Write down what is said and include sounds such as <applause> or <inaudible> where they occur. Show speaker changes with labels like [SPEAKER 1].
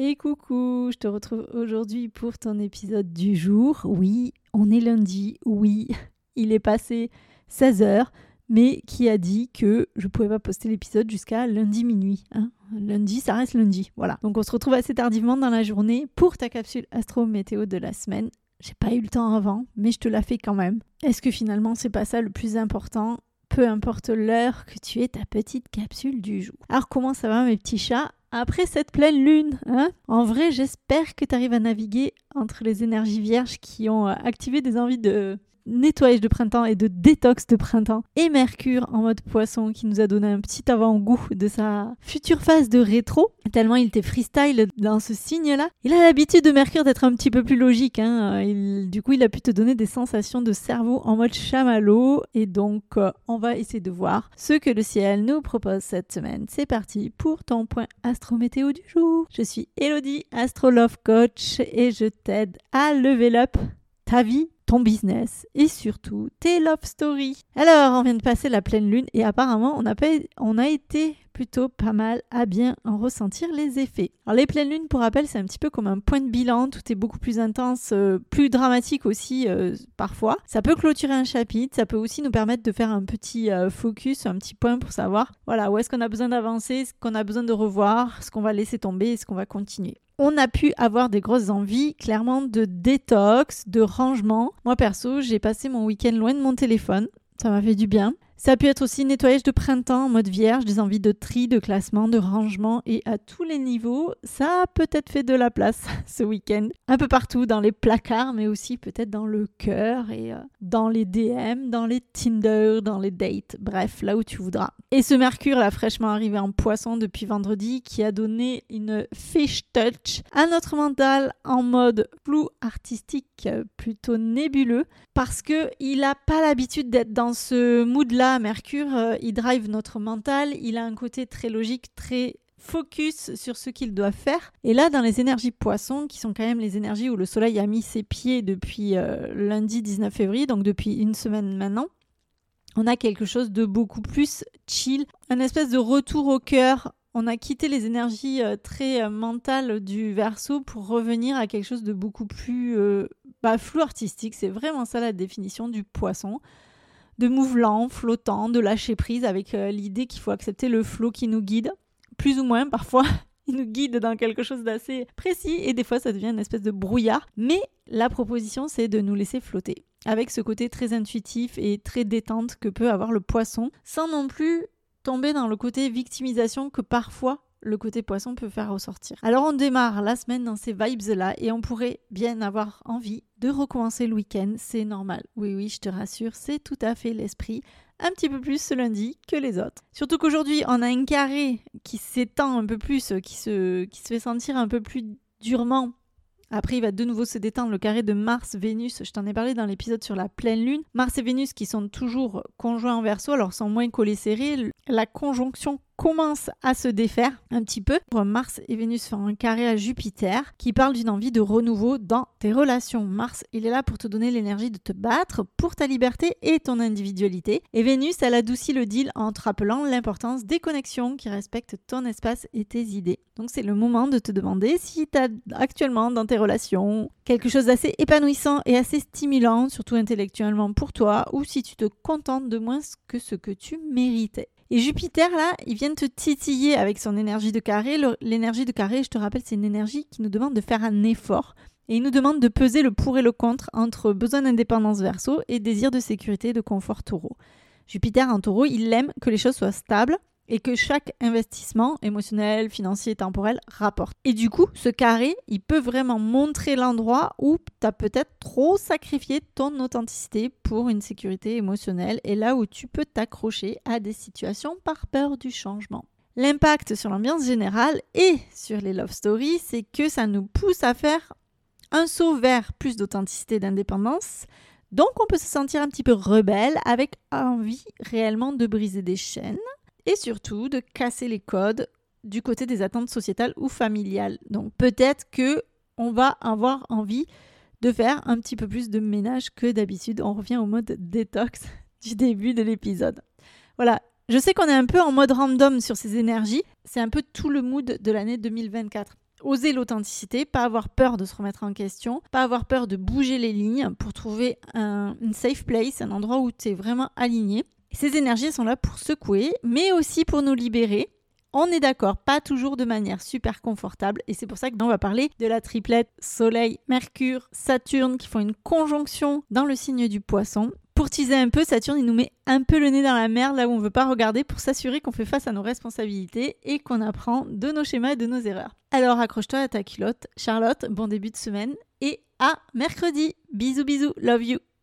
[SPEAKER 1] Et coucou, je te retrouve aujourd'hui pour ton épisode du jour. Oui, on est lundi, oui, <laughs> il est passé 16 heures, mais qui a dit que je pouvais pas poster l'épisode jusqu'à lundi minuit. Hein. lundi, ça reste lundi. Voilà. Donc on se retrouve assez tardivement dans la journée pour ta capsule astro météo de la semaine. J'ai pas eu le temps avant, mais je te la fais quand même. Est-ce que finalement c'est pas ça le plus important? Peu importe l'heure que tu aies ta petite capsule du jour. Alors comment ça va mes petits chats? Après cette pleine lune hein En vrai, j'espère que tu arrives à naviguer entre les énergies vierges qui ont activé des envies de nettoyage de printemps et de détox de printemps. Et Mercure en mode poisson qui nous a donné un petit avant-goût de sa future phase de rétro. Tellement il était freestyle dans ce signe-là. Il a l'habitude de Mercure d'être un petit peu plus logique. Hein. du coup, il a pu te donner des sensations de cerveau en mode chamallow. Et donc, euh, on va essayer de voir ce que le ciel nous propose cette semaine. C'est parti pour ton point astro-météo du jour. Je suis Elodie, Astro Love Coach, et je t'aide à level up ta vie ton business et surtout tes love stories. Alors, on vient de passer la pleine lune et apparemment, on a, on a été plutôt pas mal à bien en ressentir les effets. Alors, les pleines lunes, pour rappel, c'est un petit peu comme un point de bilan, tout est beaucoup plus intense, euh, plus dramatique aussi euh, parfois. Ça peut clôturer un chapitre, ça peut aussi nous permettre de faire un petit euh, focus, un petit point pour savoir, voilà, où est-ce qu'on a besoin d'avancer, ce qu'on a besoin de revoir, ce qu'on va laisser tomber et ce qu'on va continuer on a pu avoir des grosses envies, clairement, de détox, de rangement. Moi, perso, j'ai passé mon week-end loin de mon téléphone. Ça m'a fait du bien. Ça pu être aussi nettoyage de printemps en mode vierge, des envies de tri, de classement, de rangement et à tous les niveaux. Ça a peut-être fait de la place <laughs> ce week-end. Un peu partout dans les placards, mais aussi peut-être dans le cœur et euh, dans les DM, dans les Tinder, dans les dates. Bref, là où tu voudras. Et ce Mercure, là, fraîchement arrivé en poisson depuis vendredi, qui a donné une fish touch à notre mental en mode flou artistique, plutôt nébuleux, parce que il n'a pas l'habitude d'être dans ce mood-là Mercure, euh, il drive notre mental, il a un côté très logique, très focus sur ce qu'il doit faire. Et là, dans les énergies poissons, qui sont quand même les énergies où le soleil a mis ses pieds depuis euh, lundi 19 février, donc depuis une semaine maintenant, on a quelque chose de beaucoup plus chill, un espèce de retour au cœur. On a quitté les énergies euh, très mentales du verso pour revenir à quelque chose de beaucoup plus bah, flou artistique. C'est vraiment ça la définition du poisson de mouvement, flottant, de lâcher prise avec euh, l'idée qu'il faut accepter le flot qui nous guide, plus ou moins parfois. <laughs> il nous guide dans quelque chose d'assez précis et des fois ça devient une espèce de brouillard. Mais la proposition c'est de nous laisser flotter avec ce côté très intuitif et très détente que peut avoir le poisson sans non plus tomber dans le côté victimisation que parfois le côté poisson peut faire ressortir. Alors on démarre la semaine dans ces vibes-là et on pourrait bien avoir envie de recommencer le week-end, c'est normal. Oui, oui, je te rassure, c'est tout à fait l'esprit. Un petit peu plus ce lundi que les autres. Surtout qu'aujourd'hui, on a un carré qui s'étend un peu plus, qui se, qui se fait sentir un peu plus durement après, il va de nouveau se détendre le carré de Mars-Vénus. Je t'en ai parlé dans l'épisode sur la pleine lune. Mars et Vénus qui sont toujours conjoints en verso, alors sont moins collés serrés. La conjonction commence à se défaire un petit peu. Mars et Vénus font un carré à Jupiter qui parle d'une envie de renouveau dans tes relations. Mars, il est là pour te donner l'énergie de te battre pour ta liberté et ton individualité. Et Vénus, elle adoucit le deal en te rappelant l'importance des connexions qui respectent ton espace et tes idées. Donc c'est le moment de te demander si tu as actuellement dans tes relations quelque chose d'assez épanouissant et assez stimulant, surtout intellectuellement pour toi, ou si tu te contentes de moins que ce que tu méritais. Et Jupiter, là, il vient te titiller avec son énergie de carré. L'énergie de carré, je te rappelle, c'est une énergie qui nous demande de faire un effort. Et il nous demande de peser le pour et le contre entre besoin d'indépendance verso et désir de sécurité et de confort taureau. Jupiter en taureau, il aime que les choses soient stables, et que chaque investissement émotionnel, financier, temporel rapporte. Et du coup, ce carré, il peut vraiment montrer l'endroit où tu as peut-être trop sacrifié ton authenticité pour une sécurité émotionnelle et là où tu peux t'accrocher à des situations par peur du changement. L'impact sur l'ambiance générale et sur les love stories, c'est que ça nous pousse à faire un saut vers plus d'authenticité et d'indépendance. Donc on peut se sentir un petit peu rebelle avec envie réellement de briser des chaînes et surtout de casser les codes du côté des attentes sociétales ou familiales. Donc peut-être que on va avoir envie de faire un petit peu plus de ménage que d'habitude. On revient au mode détox <laughs> du début de l'épisode. Voilà, je sais qu'on est un peu en mode random sur ces énergies. C'est un peu tout le mood de l'année 2024. oser l'authenticité, pas avoir peur de se remettre en question, pas avoir peur de bouger les lignes pour trouver un une safe place, un endroit où tu es vraiment aligné. Ces énergies sont là pour secouer, mais aussi pour nous libérer. On est d'accord, pas toujours de manière super confortable, et c'est pour ça que on va parler de la triplette Soleil, Mercure, Saturne qui font une conjonction dans le signe du poisson. Pour teaser un peu, Saturne il nous met un peu le nez dans la merde là où on veut pas regarder pour s'assurer qu'on fait face à nos responsabilités et qu'on apprend de nos schémas et de nos erreurs. Alors accroche-toi à ta culotte. Charlotte, bon début de semaine et à mercredi. Bisous bisous, love you.